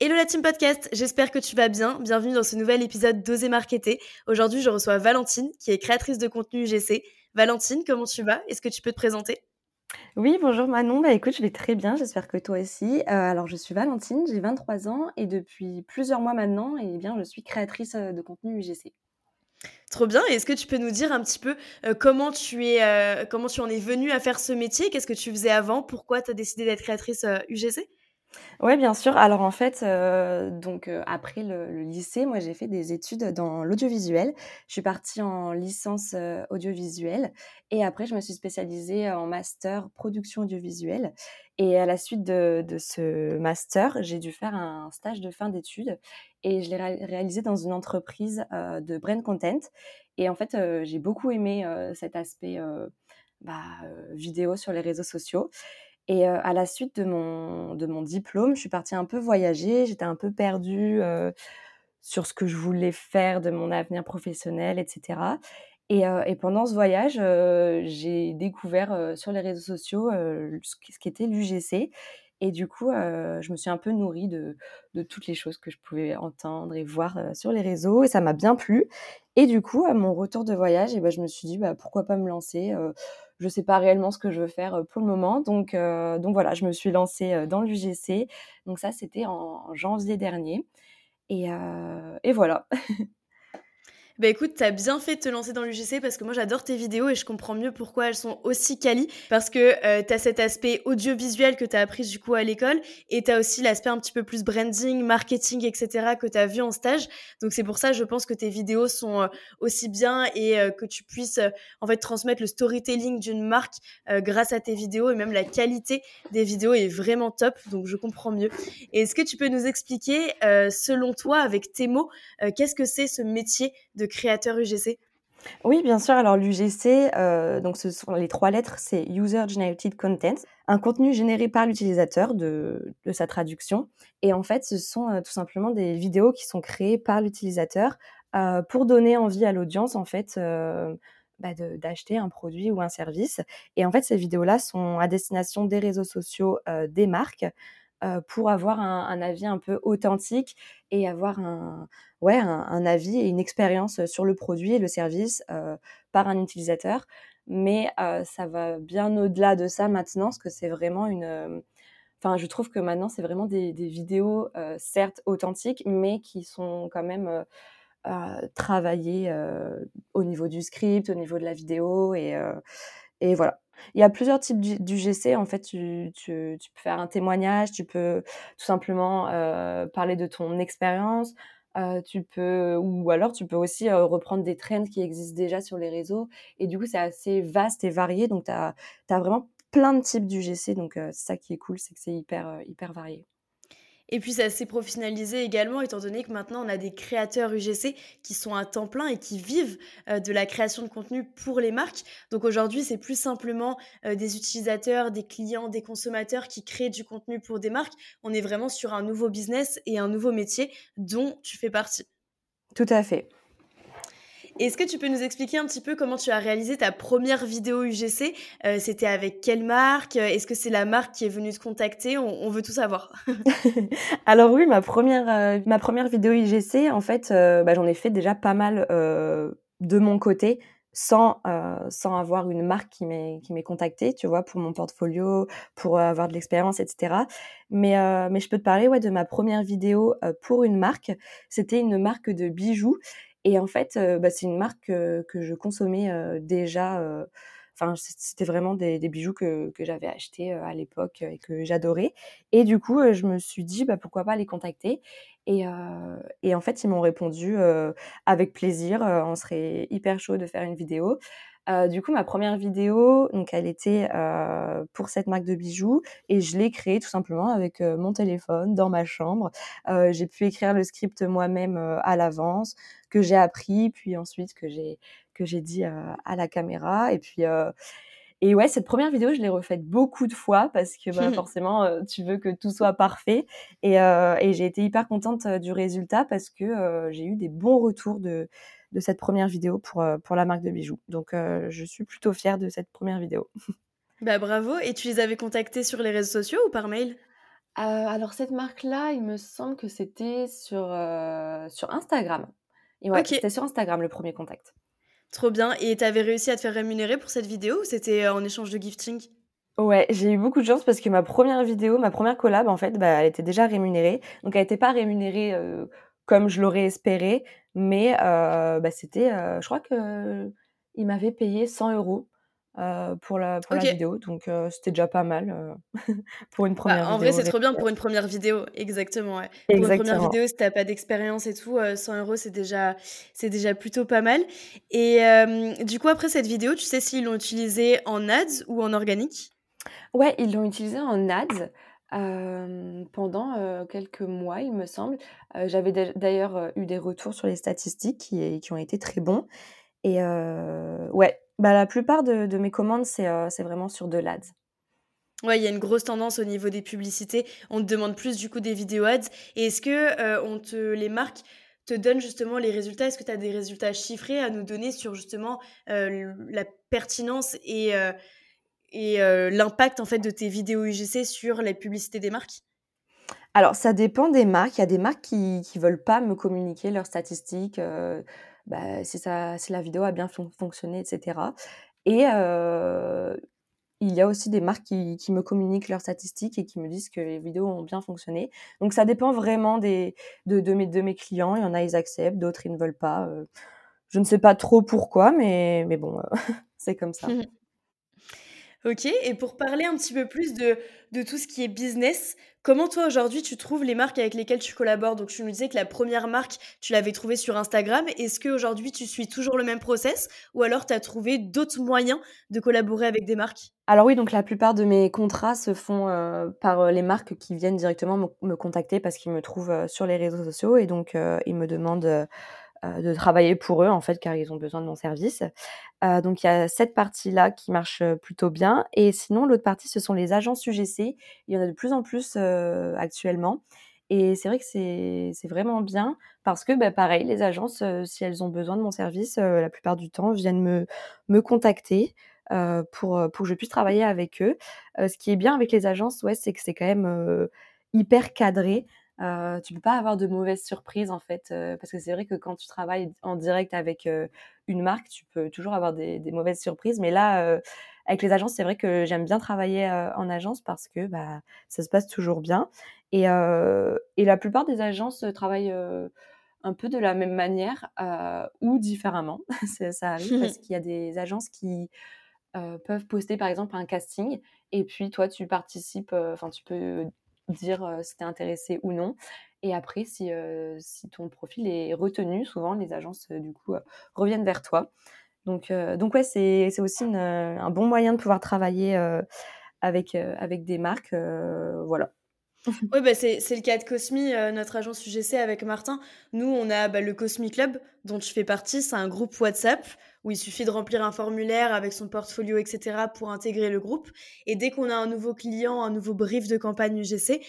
Hello la team podcast, j'espère que tu vas bien. Bienvenue dans ce nouvel épisode d'Oser Marketer. Aujourd'hui, je reçois Valentine, qui est créatrice de contenu UGC. Valentine, comment tu vas? Est-ce que tu peux te présenter? Oui, bonjour Manon. Bah écoute, je vais très bien, j'espère que toi aussi. Euh, alors, je suis Valentine, j'ai 23 ans et depuis plusieurs mois maintenant, eh bien, je suis créatrice euh, de contenu UGC. Trop bien. Est-ce que tu peux nous dire un petit peu euh, comment tu es, comment tu en es venue à faire ce métier? Qu'est-ce que tu faisis avant? Pourquoi tu as décidé d'être créatrice UGC Ouais, bien sûr. Alors en fait, euh, donc euh, après le, lycée, moi j'ai fait des études dans l'audiovisuel. Je suis partie en licence euh, audiovisuelle et après je me suis spécialisée en master production audiovisuelle. Et à la suite de, ce master, j'ai dû faire un stage de fin d'études et je l'ai réalisé dans une entreprise de brand content. Et en fait, j'ai beaucoup aimé cet aspect bah, vidéo sur les réseaux sociaux. Et à la suite de mon, de mon diplôme, je suis partie un peu voyager, j'étais un peu perdue sur ce que je voulais faire de mon avenir professionnel, etc. Et, et pendant ce voyage, j'ai découvert sur les réseaux sociaux ce qu'était l'UGC. Et du coup, je me suis un peu nourrie de, toutes les choses que je pouvais entendre et voir sur les réseaux. Et ça m'a bien plu. Et du coup, à mon retour de voyage, et ben, je me suis dit, bah, pourquoi pas me lancer Je ne sais pas réellement ce que je veux faire pour le moment. Donc, donc voilà, je me suis lancée dans l'UGC. Donc ça, c'était en, janvier dernier. Et, et voilà. Bah écoute, t'as bien fait de te lancer dans l'UGC parce que moi j'adore tes vidéos et je comprends mieux pourquoi elles sont aussi quali parce que euh, t'as cet aspect audiovisuel que t'as appris du coup à l'école et t'as aussi l'aspect un petit peu plus branding, marketing, etc. que t'as vu en stage. Donc c'est pour ça je pense que tes vidéos sont euh, aussi bien et euh, que tu puisses euh, en fait transmettre le storytelling d'une marque grâce à tes vidéos et même la qualité des vidéos est vraiment top. Donc je comprends mieux. Est-ce que tu peux nous expliquer selon toi avec tes mots qu'est-ce que c'est ce métier de créateur UGC oui, bien sûr. Alors l'UGC, euh, donc ce sont les trois lettres, c'est User Generated Content, un contenu généré par l'utilisateur de, sa traduction. Et en fait, ce sont euh, tout simplement des vidéos qui sont créées par l'utilisateur euh, pour donner envie à l'audience, en fait, bah, d'acheter un produit ou un service. Et en fait, ces vidéos-là sont à destination des réseaux sociaux, des marques, pour avoir un, avis un peu authentique et avoir un, ouais, un, avis et une expérience sur le produit et le service par un utilisateur. Mais ça va bien au-delà de ça maintenant, parce que c'est vraiment une... Enfin, je trouve que maintenant, c'est vraiment des, vidéos, certes authentiques, mais qui sont quand même travaillées au niveau du script, au niveau de la vidéo. Et, et voilà. Il y a plusieurs types d'UGC. En fait, tu, tu, peux faire un témoignage, tu peux tout simplement euh, parler de ton expérience. Euh, tu peux, ou alors tu peux aussi euh, reprendre des trends qui existent déjà sur les réseaux. Et du coup, c'est assez vaste et varié. Donc, tu as, as, vraiment plein de types d'UGC. Donc, c'est ça qui est cool, c'est que c'est hyper, hyper varié. Et puis ça s'est professionnalisé également, étant donné que maintenant on a des créateurs UGC qui sont à temps plein et qui vivent euh, de la création de contenu pour les marques. Donc aujourd'hui, c'est plus simplement euh, des utilisateurs, des clients, des consommateurs qui créent du contenu pour des marques. On est vraiment sur un nouveau business et un nouveau métier dont tu fais partie. Tout à fait. Est-ce que tu peux nous expliquer un petit peu comment tu as réalisé ta première vidéo UGC euh, C'était avec quelle marque? Est-ce que c'est la marque qui est venue te contacter? On, veut tout savoir. Alors oui, ma première, euh, ma première vidéo UGC, en fait, euh, bah, j'en ai fait déjà pas mal de mon côté. Sans, sans avoir une marque qui m'ait qui contactée, tu vois, pour mon portfolio, pour avoir de l'expérience, etc. Mais mais je peux te parler ouais de ma première vidéo pour une marque. C'était une marque de bijoux et en fait, bah, c'est une marque que je consommais déjà. Enfin, c'était vraiment des, bijoux que, j'avais achetés à l'époque et que j'adorais. Et du coup, je me suis dit, bah, pourquoi pas les contacter? Et, et en fait, ils m'ont répondu avec plaisir, on serait hyper chaud de faire une vidéo. Du coup, ma première vidéo, donc elle était pour cette marque de bijoux et je l'ai créée tout simplement avec mon téléphone dans ma chambre. j'ai pu écrire le script moi-même à l'avance, que j'ai appris, puis ensuite que j'ai que j'ai dit à la caméra. Et puis et ouais, cette première vidéo, je l'ai refaite beaucoup de fois parce que bah, forcément, tu veux que tout soit parfait. Et, et j'ai été hyper contente du résultat parce que j'ai eu des bons retours de, de cette première vidéo pour, pour la marque de bijoux. Donc, je suis plutôt fière de cette première vidéo. Bah bravo. Et tu les avais contactés sur les réseaux sociaux ou par mail? Alors, cette marque-là, il me semble que c'était sur, sur Instagram. Et ouais, c'était sur Instagram le premier contact. Trop bien. Et t'avais réussi à te faire rémunérer pour cette vidéo ou c'était euh, en échange de gifting? Ouais, j'ai eu beaucoup de chance parce que ma première vidéo, ma première collab, en fait, bah, elle était déjà rémunérée. Donc, elle n'était pas rémunérée euh, comme je l'aurais espéré, mais bah, c'était, je crois que il m'avait payé 100 euros euh, pour la, pour la vidéo. Donc, euh, c'était déjà pas mal euh, pour une première vidéo. En vrai, c'est trop bien pour une première vidéo. Exactement. Ouais. Pour une première vidéo, si t'as pas d'expérience et tout, 100 euros, c'est déjà, c'est déjà plutôt pas mal. Et du coup, après cette vidéo, tu sais s'ils l'ont utilisée en ads ou en organique? Ouais, ils l'ont utilisée en ads. Pendant quelques mois, il me semble. J'avais d'ailleurs eu des retours sur les statistiques qui, qui ont été très bons. Et ouais, bah, la plupart de, mes commandes, c'est vraiment sur de l'ADS. Ouais, il y a une grosse tendance au niveau des publicités. On te demande plus du coup des vidéos ads. Et est-ce que on te les marques te donnent justement les résultats? Est-ce que tu as des résultats chiffrés à nous donner sur justement la pertinence et, et l'impact en fait de tes vidéos UGC sur les publicités des marques? Alors, ça dépend des marques. Il y a des marques qui ne veulent pas me communiquer leurs statistiques bah, si, ça, si la vidéo a bien fonctionné, etc. Et il y a aussi des marques qui, qui, me communiquent leurs statistiques et qui me disent que les vidéos ont bien fonctionné. Donc ça dépend vraiment des, de, de, mes, de mes clients. Il y en a, ils acceptent, d'autres, ils ne veulent pas. je ne sais pas trop pourquoi, mais, mais bon, c'est comme ça. Ok, et pour parler un petit peu plus de, de tout ce qui est business, comment toi aujourd'hui tu trouves les marques avec lesquelles tu collabores? Donc tu nous disais que la première marque, tu l'avais trouvée sur Instagram. Est-ce qu'aujourd'hui tu suis toujours le même process? Ou alors tu as trouvé d'autres moyens de collaborer avec des marques? Alors oui, donc la plupart de mes contrats se font euh, par euh, les marques qui viennent directement me, contacter parce qu'ils me trouvent euh, sur les réseaux sociaux et donc ils me demandent de travailler pour eux en fait car ils ont besoin de mon service. Euh, donc il y a cette partie-là qui marche euh, plutôt bien et sinon l'autre partie ce sont les agences UGC. Il y en a de plus en plus actuellement. Et c'est vrai que c'est vraiment bien parce que, bah, pareil, les agences, si elles ont besoin de mon service, la plupart du temps, viennent me, me contacter pour, pour que je puisse travailler avec eux. ce qui est bien avec les agences, ouais, c'est que c'est quand même hyper cadré. Euh, tu peux pas avoir de mauvaises surprises en fait, euh, parce que c'est vrai que quand tu travailles en direct avec euh, une marque, tu peux toujours avoir des, mauvaises surprises. Mais là, euh, avec les agences, c'est vrai que j'aime bien travailler en agence parce que bah, ça se passe toujours bien. Et, et la plupart des agences travaillent un peu de la même manière ou différemment. ça arrive parce qu'il y a des agences qui peuvent poster par exemple un casting et puis toi tu participes, enfin tu peux dire si tu es intéressé ou non. Et après, si, si ton profil est retenu, souvent les agences du coup reviennent vers toi. Donc, donc ouais, c'est aussi un bon moyen de pouvoir travailler avec, avec des marques. voilà. Oui, bah c'est le cas de Cosmi, notre agence UGC avec Martin. Nous, on a bah, le Cosmi Club, dont je fais partie. C'est un groupe WhatsApp où il suffit de remplir un formulaire avec son portfolio, etc., pour intégrer le groupe. Et dès qu'on a un nouveau client, un nouveau brief de campagne UGC,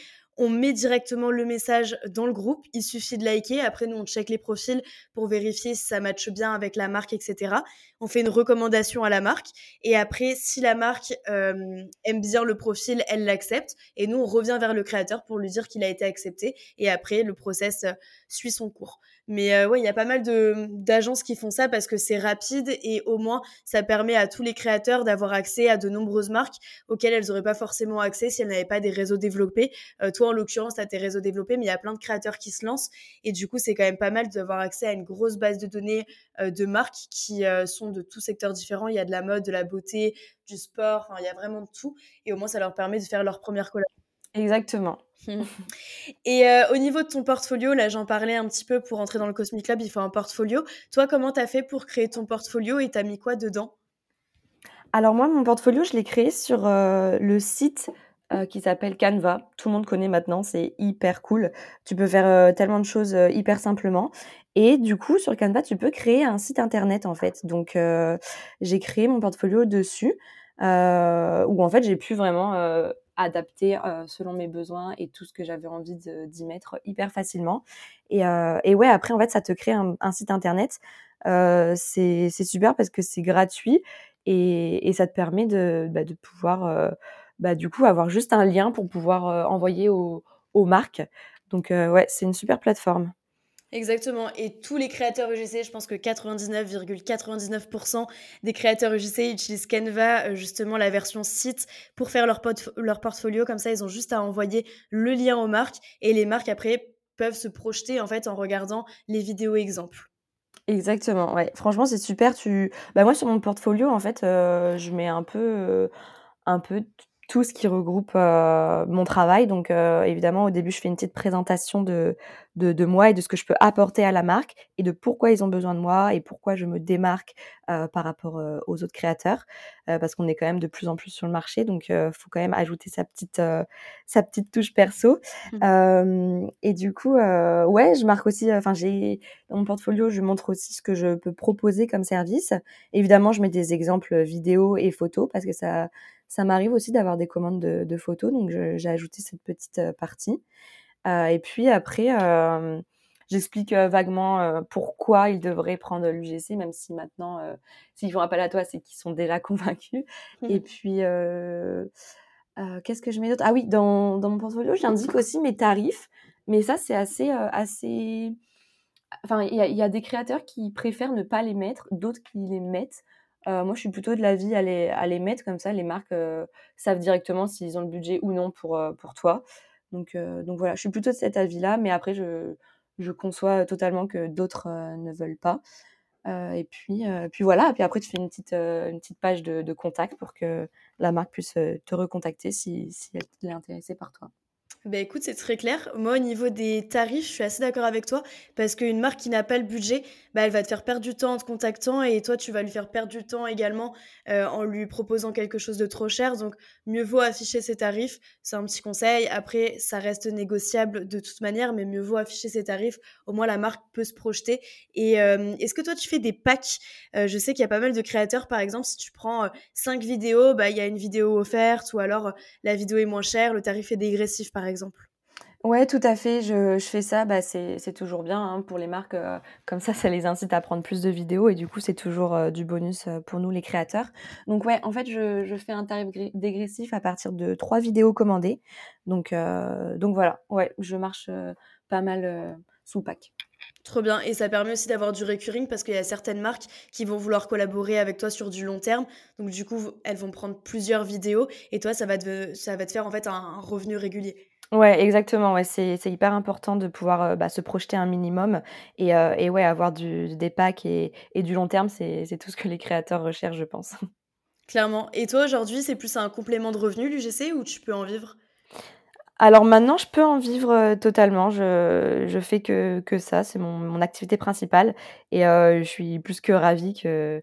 on met directement le message dans le groupe. Il suffit de liker. Après, nous, on check les profils pour vérifier si ça matche bien avec la marque, etc. On fait une recommandation à la marque. Et après, si la marque euh, aime bien le profil, elle l'accepte. Et nous, on revient vers le créateur pour lui dire qu'il a été accepté. Et après, le process euh, suit son cours. Mais euh, ouais, il y a pas mal d'agences qui font ça parce que c'est rapide et au moins ça permet à tous les créateurs d'avoir accès à de nombreuses marques auxquelles elles n'auraient pas forcément accès si elles n'avaient pas des réseaux développés. Euh, toi, en l'occurrence, tu as tes réseaux développés, mais il y a plein de créateurs qui se lancent et du coup, c'est quand même pas mal d'avoir accès à une grosse base de données euh, de marques qui sont de tous secteurs différents. Il y a de la mode, de la beauté, du sport, il y a vraiment de tout et au moins ça leur permet de faire leur première collaboration. Exactement. Et au niveau de ton portfolio, là j'en parlais un petit peu pour entrer dans le Cosmic Club, il faut un portfolio. Toi, comment tu as fait pour créer ton portfolio et t'as mis quoi dedans? Alors moi, mon portfolio, je l'ai créé sur le site qui s'appelle Canva. Tout le monde connaît maintenant, c'est hyper cool. Tu peux faire tellement de choses hyper simplement. Et du coup, sur Canva, tu peux créer un site internet en fait. Donc, j'ai créé mon portfolio dessus, où en fait, j'ai pu vraiment adapter selon mes besoins et tout ce que j'avais envie d'y mettre hyper facilement. Et, et, ouais, après, en fait, ça te crée un, site internet. c'est super parce que c'est gratuit et, et, ça te permet de, bah, de pouvoir, bah, du coup, avoir juste un lien pour pouvoir envoyer aux marques. Donc, ouais, c'est une super plateforme. Exactement. Et tous les créateurs UGC, je pense que 99,99% des créateurs UGC utilisent Canva, euh, justement la version site, pour faire leur, leur portfolio. Comme ça, ils ont juste à envoyer le lien aux marques et les marques après peuvent se projeter en fait en regardant les vidéos exemples. Exactement. Ouais. Franchement, c'est super. Tu, bah moi sur mon portfolio, en fait, euh, je mets un peu, euh, un peu tout ce qui regroupe mon travail. Donc, évidemment, au début, je fais une petite présentation de, de, moi et de ce que je peux apporter à la marque et de pourquoi ils ont besoin de moi et pourquoi je me démarque par rapport aux autres créateurs. parce qu'on est quand même de plus en plus sur le marché. Donc, il faut quand même ajouter sa petite, sa petite touche perso. Mmh. et du coup, ouais, je marque aussi, enfin, j'ai dans mon portfolio, je montre aussi ce que je peux proposer comme service. Évidemment, je mets des exemples vidéo et photos parce que ça ça m'arrive aussi d'avoir des commandes de, photos, donc j'ai ajouté cette petite partie. Et puis après, j'explique vaguement pourquoi ils devraient prendre l'UGC, même si maintenant, s'ils font appel à toi, c'est qu'ils sont déjà convaincus. Et puis, qu'est-ce que je mets d'autre? Ah oui, dans, mon portfolio, j'indique aussi mes tarifs, mais ça, c'est assez, assez. Enfin, il y, y, a des créateurs qui préfèrent ne pas les mettre, d'autres qui les mettent. Euh, moi, je suis plutôt de l'avis à les, à les mettre comme ça. Les marques euh, savent directement s'ils ont le budget ou non pour, euh, pour toi. Donc, donc voilà, je suis plutôt de cet avis-là. Mais après, je, je conçois totalement que d'autres ne veulent pas. et puis, puis voilà. Et puis après, tu fais une petite, une petite page de, de, contact pour que la marque puisse te recontacter si, si elle est intéressée par toi. Bah écoute, c'est très clair. Moi, au niveau des tarifs, je suis assez d'accord avec toi parce qu'une marque qui n'a pas le budget, bah, elle va te faire perdre du temps en te contactant et toi, tu vas lui faire perdre du temps également euh, en lui proposant quelque chose de trop cher. Donc, mieux vaut afficher ses tarifs. C'est un petit conseil. Après, ça reste négociable de toute manière, mais mieux vaut afficher ses tarifs. Au moins, la marque peut se projeter. Et euh, est-ce que toi, tu fais des packs? Euh, Je sais qu'il y a pas mal de créateurs, par exemple, si tu prends 5 vidéos, bah, il y a une vidéo offerte ou alors la vidéo est moins chère, le tarif est dégressif, par exemple exemple. Ouais, tout à fait. Je, fais ça. Bah, c'est toujours bien hein, pour les marques. Euh, comme ça, ça les incite à prendre plus de vidéos et du coup, c'est toujours euh, du bonus euh, pour nous, les créateurs. Donc, ouais, en fait, je, fais un tarif dégressif à partir de trois vidéos commandées. Donc, donc voilà. Ouais, je marche pas mal sous pack. Trop bien. Et ça permet aussi d'avoir du recurring parce qu'il y a certaines marques qui vont vouloir collaborer avec toi sur du long terme. Donc, du coup, elles vont prendre plusieurs vidéos et toi, ça va te, ça va te faire en fait un revenu régulier. Ouais, exactement. Ouais, c'est c'est hyper important de pouvoir, euh, bah, se projeter un minimum et euh, et ouais, avoir du des packs et et du long terme, c'est c'est tout ce que les créateurs recherchent, je pense. Clairement. Et toi, aujourd'hui, c'est plus un complément de revenu, l'UGC, ou tu peux en vivre? Alors maintenant, je peux en vivre, euh, totalement. Je je fais que que ça, c'est mon mon activité principale et je suis plus que ravie que,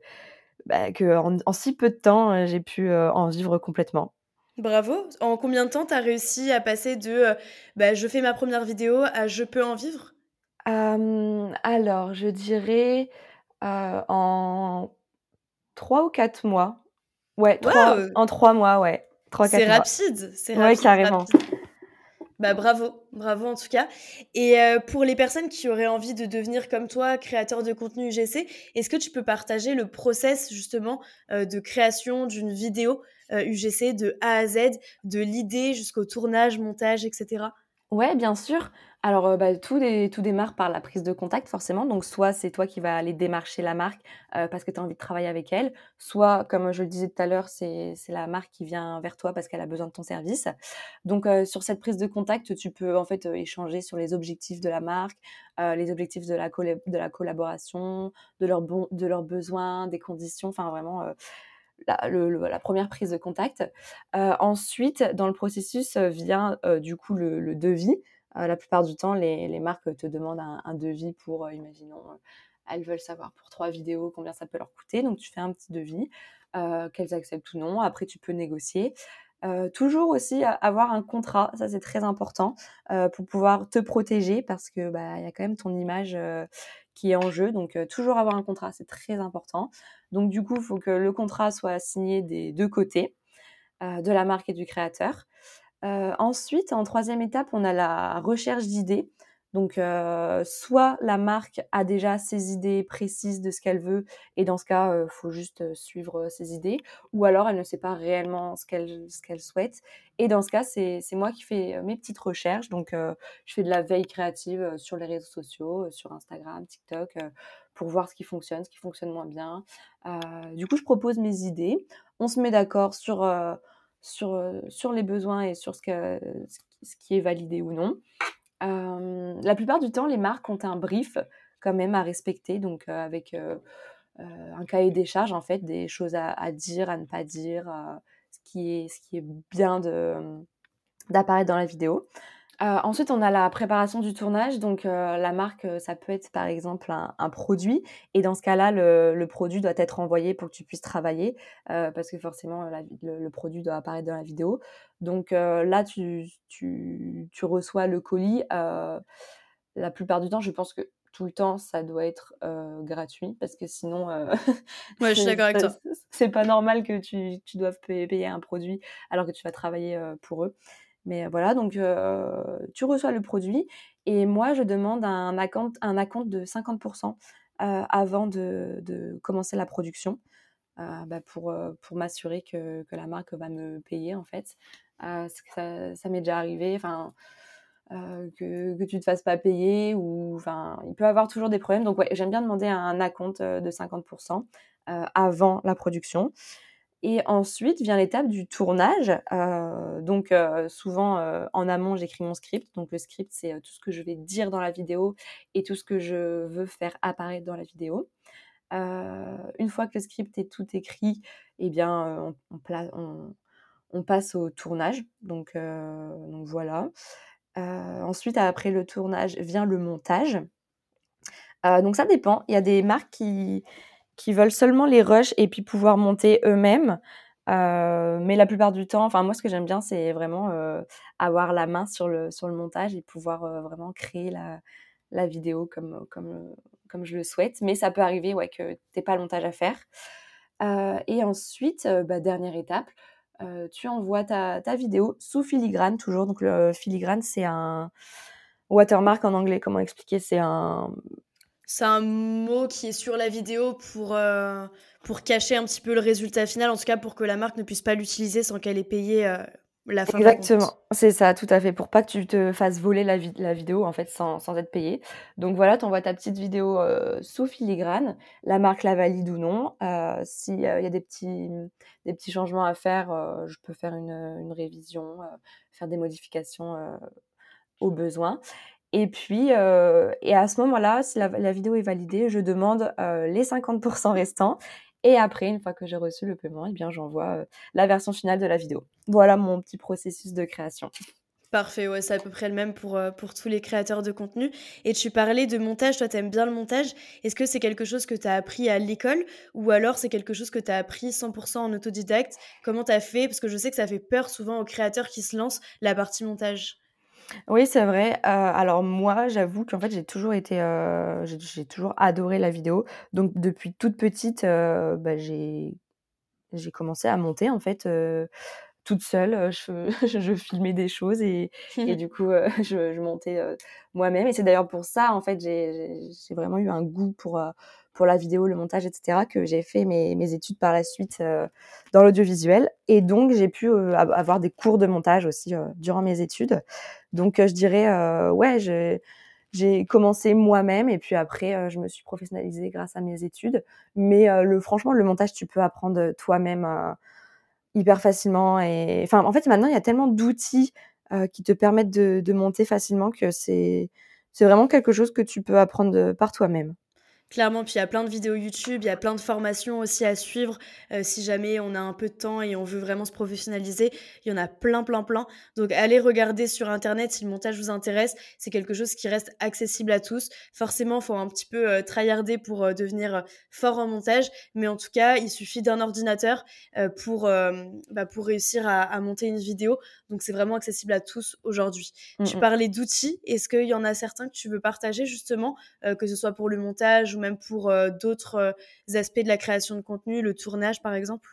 bah, qu'en en si peu de temps, j'ai pu, en vivre complètement. Bravo. En combien de temps tu as réussi à passer de euh, bah, je fais ma première vidéo à je peux en vivre? Alors, je dirais euh, en 3 ou 4 mois. Ouais, en 3 mois, ouais. C'est rapide, c'est rapide. Ouais, carrément. Bah bravo, bravo en tout cas. Et euh, pour les personnes qui auraient envie de devenir comme toi, créateur de contenu UGC, est-ce que tu peux partager le process justement de création d'une vidéo UGC euh, de A à Z, de l'idée jusqu'au tournage, montage, etc. Ouais, bien sûr. Alors, euh, bah, tout, tout, démarre par la prise de contact, forcément. Donc, soit c'est toi qui vas aller démarcher la marque euh, parce que tu as envie de travailler avec elle, soit, comme je le disais tout à l'heure, c'est la marque qui vient vers toi parce qu'elle a besoin de ton service. Donc, sur cette prise de contact, tu peux en fait échanger sur les objectifs de la marque, les objectifs de la, de la collaboration, de leurs, bon, de leurs besoins, des conditions, enfin vraiment la, première prise de contact. ensuite, dans le processus vient du coup le, devis. La plupart du temps, les, marques te demandent un, devis pour, imaginons, elles veulent savoir pour trois vidéos combien ça peut leur coûter. Donc, tu fais un petit devis, qu'elles acceptent ou non. Après, tu peux négocier. toujours aussi avoir un contrat, ça c'est très important pour pouvoir te protéger parce que bah il y a quand même ton image qui est en jeu. Donc, toujours avoir un contrat, c'est très important. Donc, du coup, il faut que le contrat soit signé des deux côtés, de la marque et du créateur. Ensuite, en troisième étape, on a la recherche d'idées. Donc, soit la marque a déjà ses idées précises de ce qu'elle veut, et dans ce cas, il faut juste suivre ses idées, ou alors elle ne sait pas réellement ce qu'elle ce qu'elle souhaite. Et dans ce cas, c'est moi qui fais mes petites recherches. Donc, je fais de la veille créative sur les réseaux sociaux, sur Instagram, TikTok, pour voir ce qui fonctionne, ce qui fonctionne moins bien. du coup, je propose mes idées. On se met d'accord sur, sur, sur les besoins et sur ce, qui est validé ou non la plupart du temps, les marques ont un brief quand même à respecter, donc avec un cahier des charges, en fait, des choses à, dire, à ne pas dire, ce qui est bien d'apparaître dans la vidéo. Euh, ensuite, on a la préparation du tournage. Donc, euh, la marque, euh, ça peut être par exemple un, produit. Et dans ce cas-là, le, produit doit être envoyé pour que tu puisses travailler, parce que forcément, le, produit doit apparaître dans la vidéo. Donc là, tu, tu, reçois le colis. la plupart du temps, je pense que tout le temps, ça doit être gratuit, parce que sinon, ouais, je suis d'accord avec toi. C'est pas normal que tu, tu doives payer un produit alors que tu vas travailler pour eux. Mais voilà, donc tu reçois le produit et moi, je demande un account, un de 50% avant de, commencer la production bah, pour, pour m'assurer que, que, la marque va me payer en fait. ça, ça m'est déjà arrivé. Enfin, que, que, tu ne te fasses pas payer ou enfin il peut y avoir toujours des problèmes donc ouais j'aime bien demander un acompte de 50% avant la production et ensuite vient l'étape du tournage. Euh, donc euh, souvent euh, en amont, j'écris mon script. Donc le script, c'est tout ce que je vais dire dans la vidéo et tout ce que je veux faire apparaître dans la vidéo. une fois que le script est tout écrit, eh bien on, passe au tournage. Donc voilà. ensuite, après le tournage, vient le montage. donc ça dépend. Il y a des marques qui qui veulent seulement les rushs et puis pouvoir monter eux-mêmes. Euh, mais la plupart du temps, enfin moi ce que j'aime bien c'est vraiment euh, avoir la main sur le, sur le montage et pouvoir euh, vraiment créer la, la vidéo comme, comme, comme je le souhaite. Mais ça peut arriver ouais, que tu pas le montage à faire. et ensuite, bah, dernière étape, tu envoies ta, ta, vidéo sous filigrane toujours. Donc le filigrane c'est un watermark en anglais, comment expliquer? C'est un c'est un mot qui est sur la vidéo pour, euh, pour cacher un petit peu le résultat final, en tout cas pour que la marque ne puisse pas l'utiliser sans qu'elle ait payé euh, la fin Exactement, c'est ça, tout à fait, pour pas que tu te fasses voler la, vidéo en fait sans, sans être payé. Donc voilà, tu envoies ta petite vidéo euh, sous filigrane, la marque la valide ou non. S'il y a des petits, des petits changements à faire, je peux faire une, une révision, faire des modifications au besoin. Et puis, euh, et à ce moment-là, si la, vidéo est validée, je demande euh, les 50% restants. Et après, une fois que j'ai reçu le paiement, eh j'envoie euh, la version finale de la vidéo. Voilà mon petit processus de création. Parfait, ouais, c'est à peu près le même pour, pour tous les créateurs de contenu. Et tu parlais de montage, toi, tu aimes bien le montage. Est-ce que c'est quelque chose que tu as appris à l'école ou alors c'est quelque chose que tu as appris 100% en autodidacte? Comment tu as fait? Parce que je sais que ça fait peur souvent aux créateurs qui se lancent, la partie montage. Oui, c'est vrai. Euh, alors moi, j'avoue qu'en fait, j'ai toujours été, euh, j'ai toujours adoré la vidéo. Donc depuis toute petite, euh, bah, j'ai j'ai commencé à monter en fait, toute seule. Je je filmais des choses et et du coup, je je montais, moi-même et c'est d'ailleurs pour ça, en fait, j'ai j'ai vraiment eu un goût pour, pour la vidéo, le montage, etc., que j'ai fait mes, études par la suite euh, dans l'audiovisuel. Et donc, j'ai pu euh, avoir des cours de montage aussi euh, durant mes études. Donc, je dirais, ouais, j'ai commencé moi-même et puis après, je me suis professionnalisée grâce à mes études. Mais franchement, le montage, tu peux apprendre toi-même hyper facilement. Enfin, en fait, maintenant, il y a tellement d'outils qui te permettent de, monter facilement que c'est vraiment quelque chose que tu peux apprendre par toi-même. Clairement, puis il y a plein de vidéos YouTube, il y a plein de formations aussi à suivre. Euh, si jamais on a un peu de temps et on veut vraiment se professionnaliser, il y en a plein, plein, plein. Donc allez regarder sur Internet si le montage vous intéresse. C'est quelque chose qui reste accessible à tous. Forcément, il faut un petit peu euh, tryharder pour euh, devenir fort en montage. Mais en tout cas, il suffit d'un ordinateur pour, bah, pour réussir à, monter une vidéo. Donc c'est vraiment accessible à tous aujourd'hui. Tu parlais d'outils. Est-ce qu'il y en a certains que tu veux partager justement, que ce soit pour le montage ou même pour euh, d'autres euh, aspects de la création de contenu, le tournage par exemple?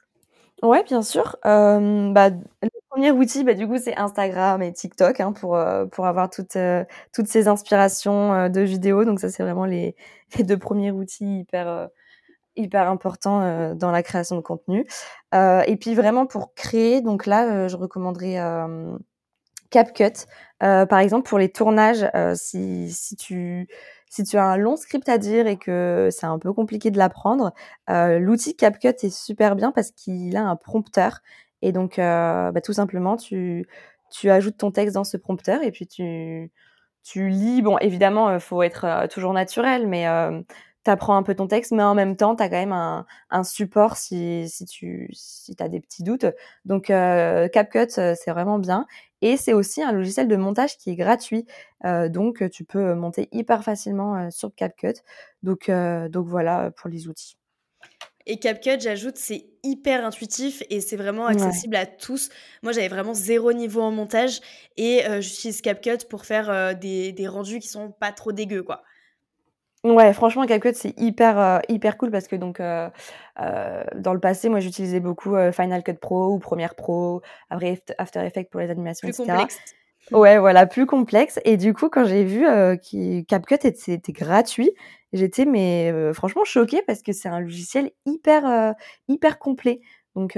Ouais, bien sûr. bah, le premier outil, bah, du coup, c'est Instagram et TikTok hein, pour, euh, pour avoir toutes, toutes ces inspirations de vidéos. Donc ça, c'est vraiment les, les, deux premiers outils hyper, hyper importants dans la création de contenu. et puis vraiment pour créer, donc là, je recommanderais CapCut. par exemple, pour les tournages, si, si tu si tu as un long script à dire et que c'est un peu compliqué de l'apprendre, euh, l'outil CapCut est super bien parce qu'il a un prompteur. Et donc, euh, bah, tout simplement, tu, tu ajoutes ton texte dans ce prompteur et puis tu, tu lis. Bon, évidemment, il faut être euh, toujours naturel, mais tu apprends un peu ton texte, mais en même temps, tu as quand même un, un support si, si tu si as des petits doutes. Donc, CapCut, c'est vraiment bien. Et c'est aussi un logiciel de montage qui est gratuit. Euh, donc, tu peux monter hyper facilement euh, sur CapCut. Donc, euh, donc voilà pour les outils. Et CapCut, j'ajoute, c'est hyper intuitif et c'est vraiment accessible à tous. Moi, j'avais vraiment zéro niveau en montage et j'utilise CapCut pour faire des, des, rendus qui sont pas trop dégueux, quoi. Ouais, franchement, CapCut, c'est hyper, euh, hyper cool parce que donc, euh, euh, dans le passé, moi, j'utilisais beaucoup Final Cut Pro ou Premiere Pro, après After Effects pour les animations, plus complexe. Ouais, voilà, plus complexe. Et du coup, quand j'ai vu que CapCut était, gratuit, j'étais mais franchement choquée parce que c'est un logiciel hyper, hyper complet. Donc,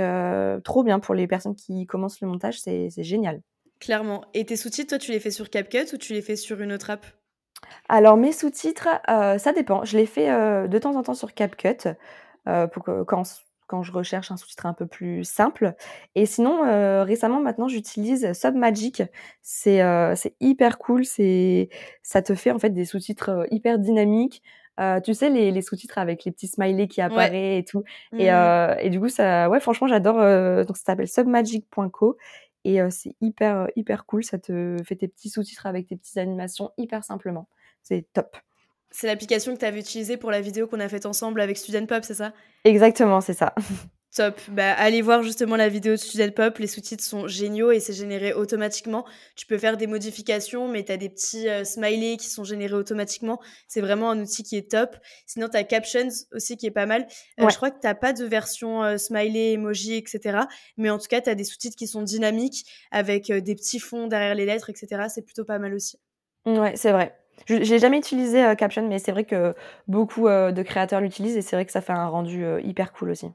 trop bien pour les personnes qui commencent le montage, c'est génial. Clairement. Et tes sous-titres, toi, tu les fais sur CapCut ou tu les fais sur une autre app? Alors mes sous-titres, euh, ça dépend. Je les fais, euh, de temps en temps sur CapCut, euh, pour que quand quand je recherche un sous-titre un peu plus simple et sinon, récemment maintenant j'utilise Submagic. C'est, c'est hyper cool, c'est ça te fait en fait des sous-titres, hyper dynamiques. tu sais les les sous-titres avec les petits smileys qui apparaissent et tout et mmh et du coup ça ouais franchement j'adore, donc ça s'appelle submagic.co et c'est hyper, hyper cool. Ça te fait tes petits sous-titres avec tes petites animations hyper simplement. C'est top. C'est l'application que tu avais utilisée pour la vidéo qu'on a faite ensemble avec Student Pop, c'est ça? Exactement, c'est ça. Top. Bah, allez voir justement la vidéo de Student Pop. Les sous-titres sont géniaux et c'est généré automatiquement. Tu peux faire des modifications, mais tu as des petits smileys qui sont générés automatiquement. C'est vraiment un outil qui est top. Sinon, tu as Captions aussi qui est pas mal. Je crois que tu pas de version smiley, emoji, etc. Mais en tout cas, tu as des sous-titres qui sont dynamiques avec des petits fonds derrière les lettres, etc. C'est plutôt pas mal aussi. Ouais, c'est vrai. Je n'ai jamais utilisé Caption, mais c'est vrai que beaucoup de créateurs l'utilisent et c'est vrai que ça fait un rendu hyper cool aussi.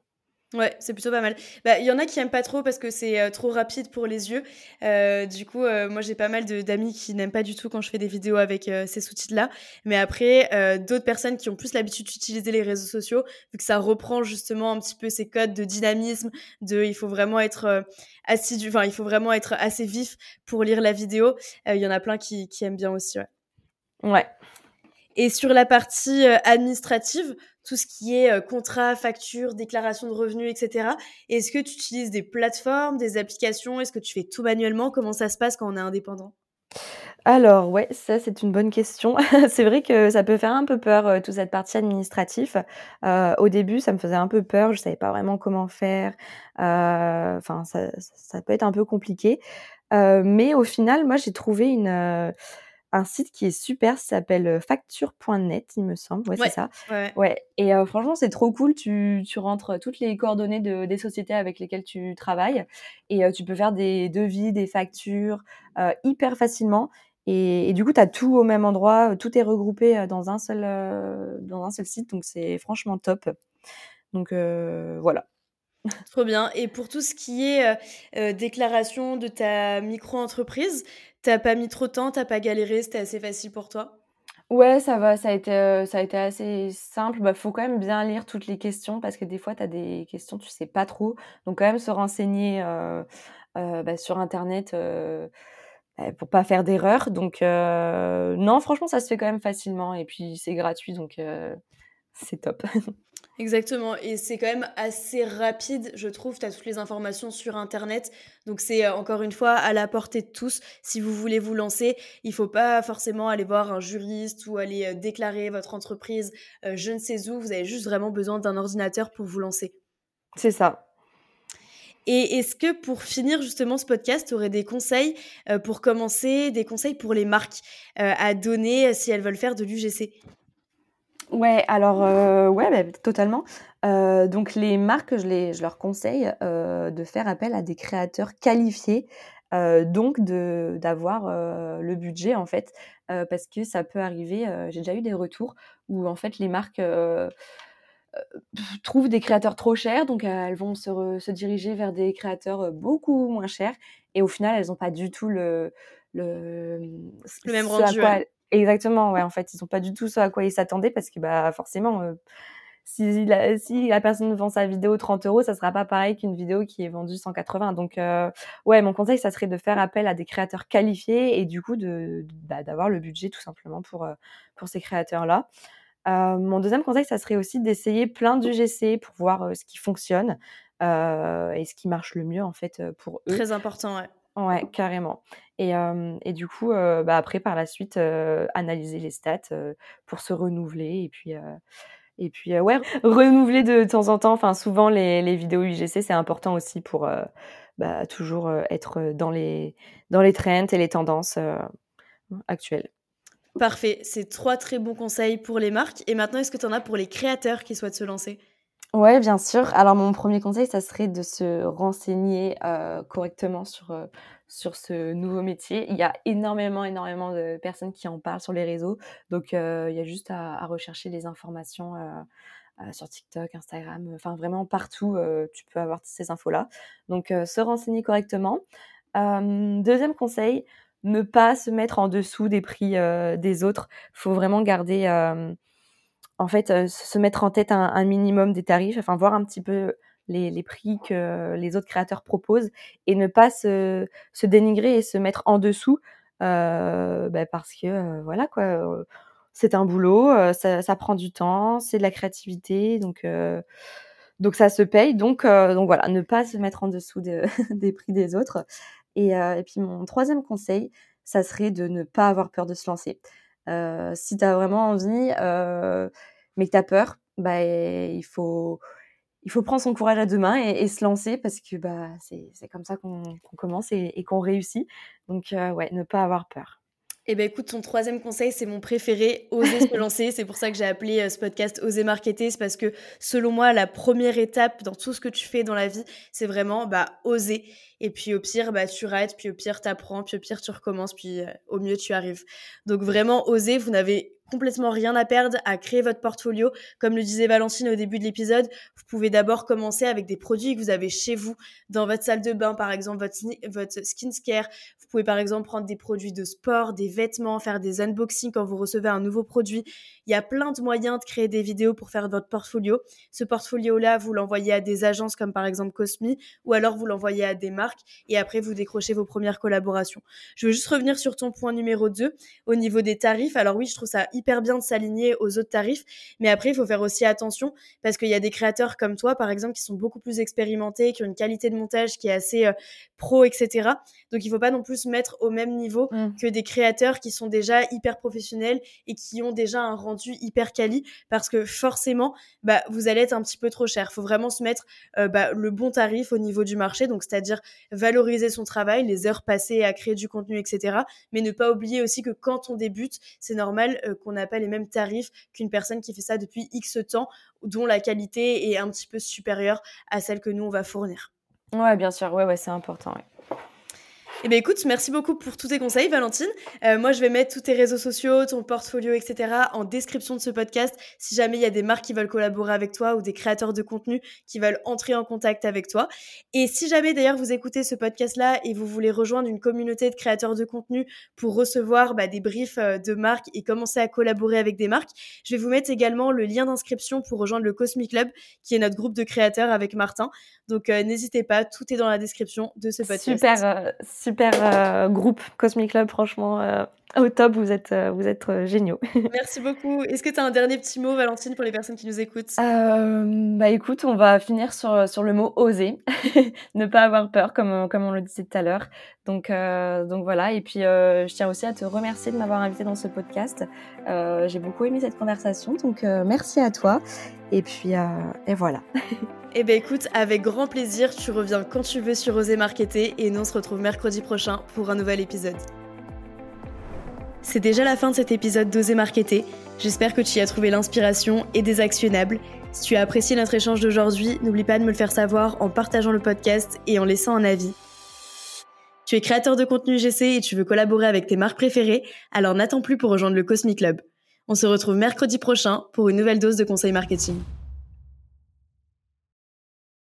Ouais, c'est plutôt pas mal. Bah, il y en a qui aiment pas trop parce que c'est euh, trop rapide pour les yeux. Euh, du coup, euh, moi j'ai pas mal d'amis qui n'aiment pas du tout quand je fais des vidéos avec ces sous-titres-là. Mais après, d'autres personnes qui ont plus l'habitude d'utiliser les réseaux sociaux, vu que ça reprend justement un petit peu ces codes de dynamisme, de il faut vraiment être assidu, enfin il faut vraiment être assez vif pour lire la vidéo. Il y en a plein qui, aiment bien aussi. Ouais. Et sur la partie administrative, tout ce qui est euh, contrat, facture, déclaration de revenus, etc. Est-ce que tu utilises des plateformes, des applications? Est-ce que tu fais tout manuellement? Comment ça se passe quand on est indépendant? Alors ouais, ça c'est une bonne question. c'est vrai que ça peut faire un peu peur, euh, toute cette partie administrative. Euh, au début, ça me faisait un peu peur, je savais pas vraiment comment faire. Enfin, ça, ça, peut être un peu compliqué. mais au final, moi j'ai trouvé une un site qui est super, ça s'appelle facture.net, il me semble. Ouais, c'est ça. Ouais. Et franchement, c'est trop cool. Tu, tu rentres toutes les coordonnées de, des sociétés avec lesquelles tu travailles et tu peux faire des devis, des factures hyper facilement. Et, et, du coup, tu as tout au même endroit, tout est regroupé dans un seul, dans un seul site. Donc, c'est franchement top. Donc, voilà. Trop bien. Et pour tout ce qui est déclaration de ta micro-entreprise, T'as pas mis trop de temps, t'as pas galéré, c'était assez facile pour toi? Ouais, ça va, ça a été, euh, ça a été assez simple. Bah, faut quand même bien lire toutes les questions parce que des fois, tu as des questions, tu sais pas trop. Donc, quand même se renseigner euh, euh, bah, sur Internet bah, pour pas faire d'erreur. Donc, non, franchement, ça se fait quand même facilement. Et puis, c'est gratuit. Donc, c'est top. Exactement, et c'est quand même assez rapide, je trouve. Tu as toutes les informations sur Internet, donc c'est euh, encore une fois à la portée de tous. Si vous voulez vous lancer, il faut pas forcément aller voir un juriste ou aller euh, déclarer votre entreprise euh, je ne sais où. Vous avez juste vraiment besoin d'un ordinateur pour vous lancer. C'est ça. Et est-ce que pour finir justement ce podcast, tu aurais des conseils pour commencer, des conseils pour les marques à donner si elles veulent faire de l'UGC Ouais, alors, euh, ouais, bah, totalement. Euh, donc les marques, je les je leur conseille, euh, de faire appel à des créateurs qualifiés, donc de d'avoir, le budget, en fait, parce que ça peut arriver, j'ai déjà eu des retours où, en fait, les marques, trouvent des créateurs trop chers, donc elles vont se se diriger vers des créateurs, beaucoup moins chers et au final, elles n'ont pas du tout le le, Le même rendu, Exactement, ouais, en fait, ils sont pas du tout ce à quoi ils s'attendaient parce que, bah, forcément, euh, si, la, personne vend sa vidéo 30 euros, ça sera pas pareil qu'une vidéo qui est vendue 180. Donc, euh, ouais, mon conseil, ça serait de faire appel à des créateurs qualifiés et du coup, bah, d'avoir le budget tout simplement pour, euh, pour ces créateurs-là. mon deuxième conseil, ça serait aussi d'essayer plein d'UGC pour voir ce qui fonctionne et ce qui marche le mieux, en fait, pour eux. Très important, ouais. Ouais, carrément. Et, et du coup, bah, après, par la suite, analyser les stats pour se renouveler. Et puis, et puis ouais, renouveler de temps en temps. Enfin, souvent, les, les vidéos UGC, c'est important aussi pour bah, toujours être dans les, dans les trends et les tendances actuelles. Parfait. C'est trois très bons conseils pour les marques. Et maintenant, est-ce que tu en as pour les créateurs qui souhaitent se lancer? Ouais, bien sûr. Alors mon premier conseil, ça serait de se renseigner, correctement sur, sur ce nouveau métier. Il y a énormément, énormément de personnes qui en parlent sur les réseaux, donc il y a juste à rechercher les informations, sur TikTok, Instagram, enfin vraiment partout, tu peux avoir ces infos-là. Donc se renseigner correctement. Deuxième conseil, ne pas se mettre en dessous des prix, des autres. Faut vraiment garder, en fait, euh, se mettre en tête un, minimum des tarifs, enfin voir un petit peu les, prix que les autres créateurs proposent et ne pas se, dénigrer et se mettre en dessous euh, bah, parce que euh, voilà quoi, c'est un boulot, ça, prend du temps, c'est de la créativité, donc ça se paye, donc voilà, ne pas se mettre en dessous des prix des autres. Et, puis mon troisième conseil, ça serait de ne pas avoir peur de se lancer. Euh, si tu as vraiment envie, euh, mais que tu as peur, bah, il, faut, il faut prendre son courage à deux mains et, se lancer parce que bah, c'est comme ça qu'on commence et, qu'on réussit. Donc, euh, ouais, ne pas avoir peur. Eh bien, écoute, ton troisième conseil, c'est mon préféré, oser se lancer. C'est pour ça que j'ai appelé ce podcast Oser marketer. C'est parce que, selon moi, la première étape dans tout ce que tu fais dans la vie, c'est vraiment bah, oser. Et puis au pire, bah, tu rates, puis au pire, tu apprends, puis au pire, tu recommences, puis euh, au mieux, tu arrives. Donc vraiment, oser, vous n'avez complètement rien à perdre à créer votre portfolio. Comme le disait Valentine au début de l'épisode, vous pouvez d'abord commencer avec des produits que vous avez chez vous, dans votre salle de bain, par exemple, votre, votre skincare. Vous pouvez par exemple prendre des produits de sport, des vêtements, faire des unboxings quand vous recevez un nouveau produit. Il y a plein de moyens de créer des vidéos pour faire votre portfolio. Ce portfolio-là, vous l'envoyez à des agences comme par exemple Cosmi, ou alors vous l'envoyez à des marques et après vous décrochez vos premières collaborations. Je veux juste revenir sur ton point numéro 2 au niveau des tarifs. Alors oui, je trouve ça bien de s'aligner aux autres tarifs, mais après il faut faire aussi attention parce qu'il y a des créateurs comme toi par exemple qui sont beaucoup plus expérimentés, qui ont une qualité de montage qui est assez euh, pro, etc. Donc il faut pas non plus se mettre au même niveau mmh. que des créateurs qui sont déjà hyper professionnels et qui ont déjà un rendu hyper quali parce que forcément bah, vous allez être un petit peu trop cher. Il faut vraiment se mettre euh, bah, le bon tarif au niveau du marché, donc c'est-à-dire valoriser son travail, les heures passées à créer du contenu, etc. Mais ne pas oublier aussi que quand on débute, c'est normal euh, qu'on n'a pas les mêmes tarifs qu'une personne qui fait ça depuis X temps, dont la qualité est un petit peu supérieure à celle que nous, on va fournir. Ouais, bien sûr, ouais, ouais, c'est important. Eh bien, écoute, merci beaucoup pour tous tes conseils, Valentine. Euh, moi, je vais mettre tous tes réseaux sociaux, ton portfolio, etc. en description de ce podcast. Si jamais il y a des marques qui veulent collaborer avec toi ou des créateurs de contenu qui veulent entrer en contact avec toi. Et si jamais, d'ailleurs, vous écoutez ce podcast-là et vous voulez rejoindre une communauté de créateurs de contenu pour recevoir bah, des briefs euh, de marques et commencer à collaborer avec des marques, je vais vous mettre également le lien d'inscription pour rejoindre le Cosmic Club, qui est notre groupe de créateurs avec Martin. Donc, euh, n'hésitez pas, tout est dans la description de ce podcast. Super, super super euh, groupe Cosmic Club, franchement. Au top, vous êtes, euh, vous êtes euh, géniaux. Merci beaucoup. Est-ce que tu as un dernier petit mot, Valentine, pour les personnes qui nous écoutent? Euh, Bah écoute, on va finir sur, sur le mot oser, ne pas avoir peur, comme, comme on le disait tout à l'heure. Donc, donc voilà, et puis je tiens aussi à te remercier de m'avoir invité dans ce podcast. J'ai beaucoup aimé cette conversation, donc merci à toi. Et puis, et voilà. Eh ben écoute, avec grand plaisir, tu reviens quand tu veux sur Oser Marketer et nous on se retrouve mercredi prochain pour un nouvel épisode. C'est déjà la fin de cet épisode d'Oser Marketer. J'espère que tu y as trouvé l'inspiration et des actionnables. Si tu as apprécié notre échange d'aujourd'hui, n'oublie pas de me le faire savoir en partageant le podcast et en laissant un avis. Tu es créateur de contenu GC et tu veux collaborer avec tes marques préférées, alors n'attends plus pour rejoindre le Cosmic Club. On se retrouve mercredi prochain pour une nouvelle dose de conseils marketing.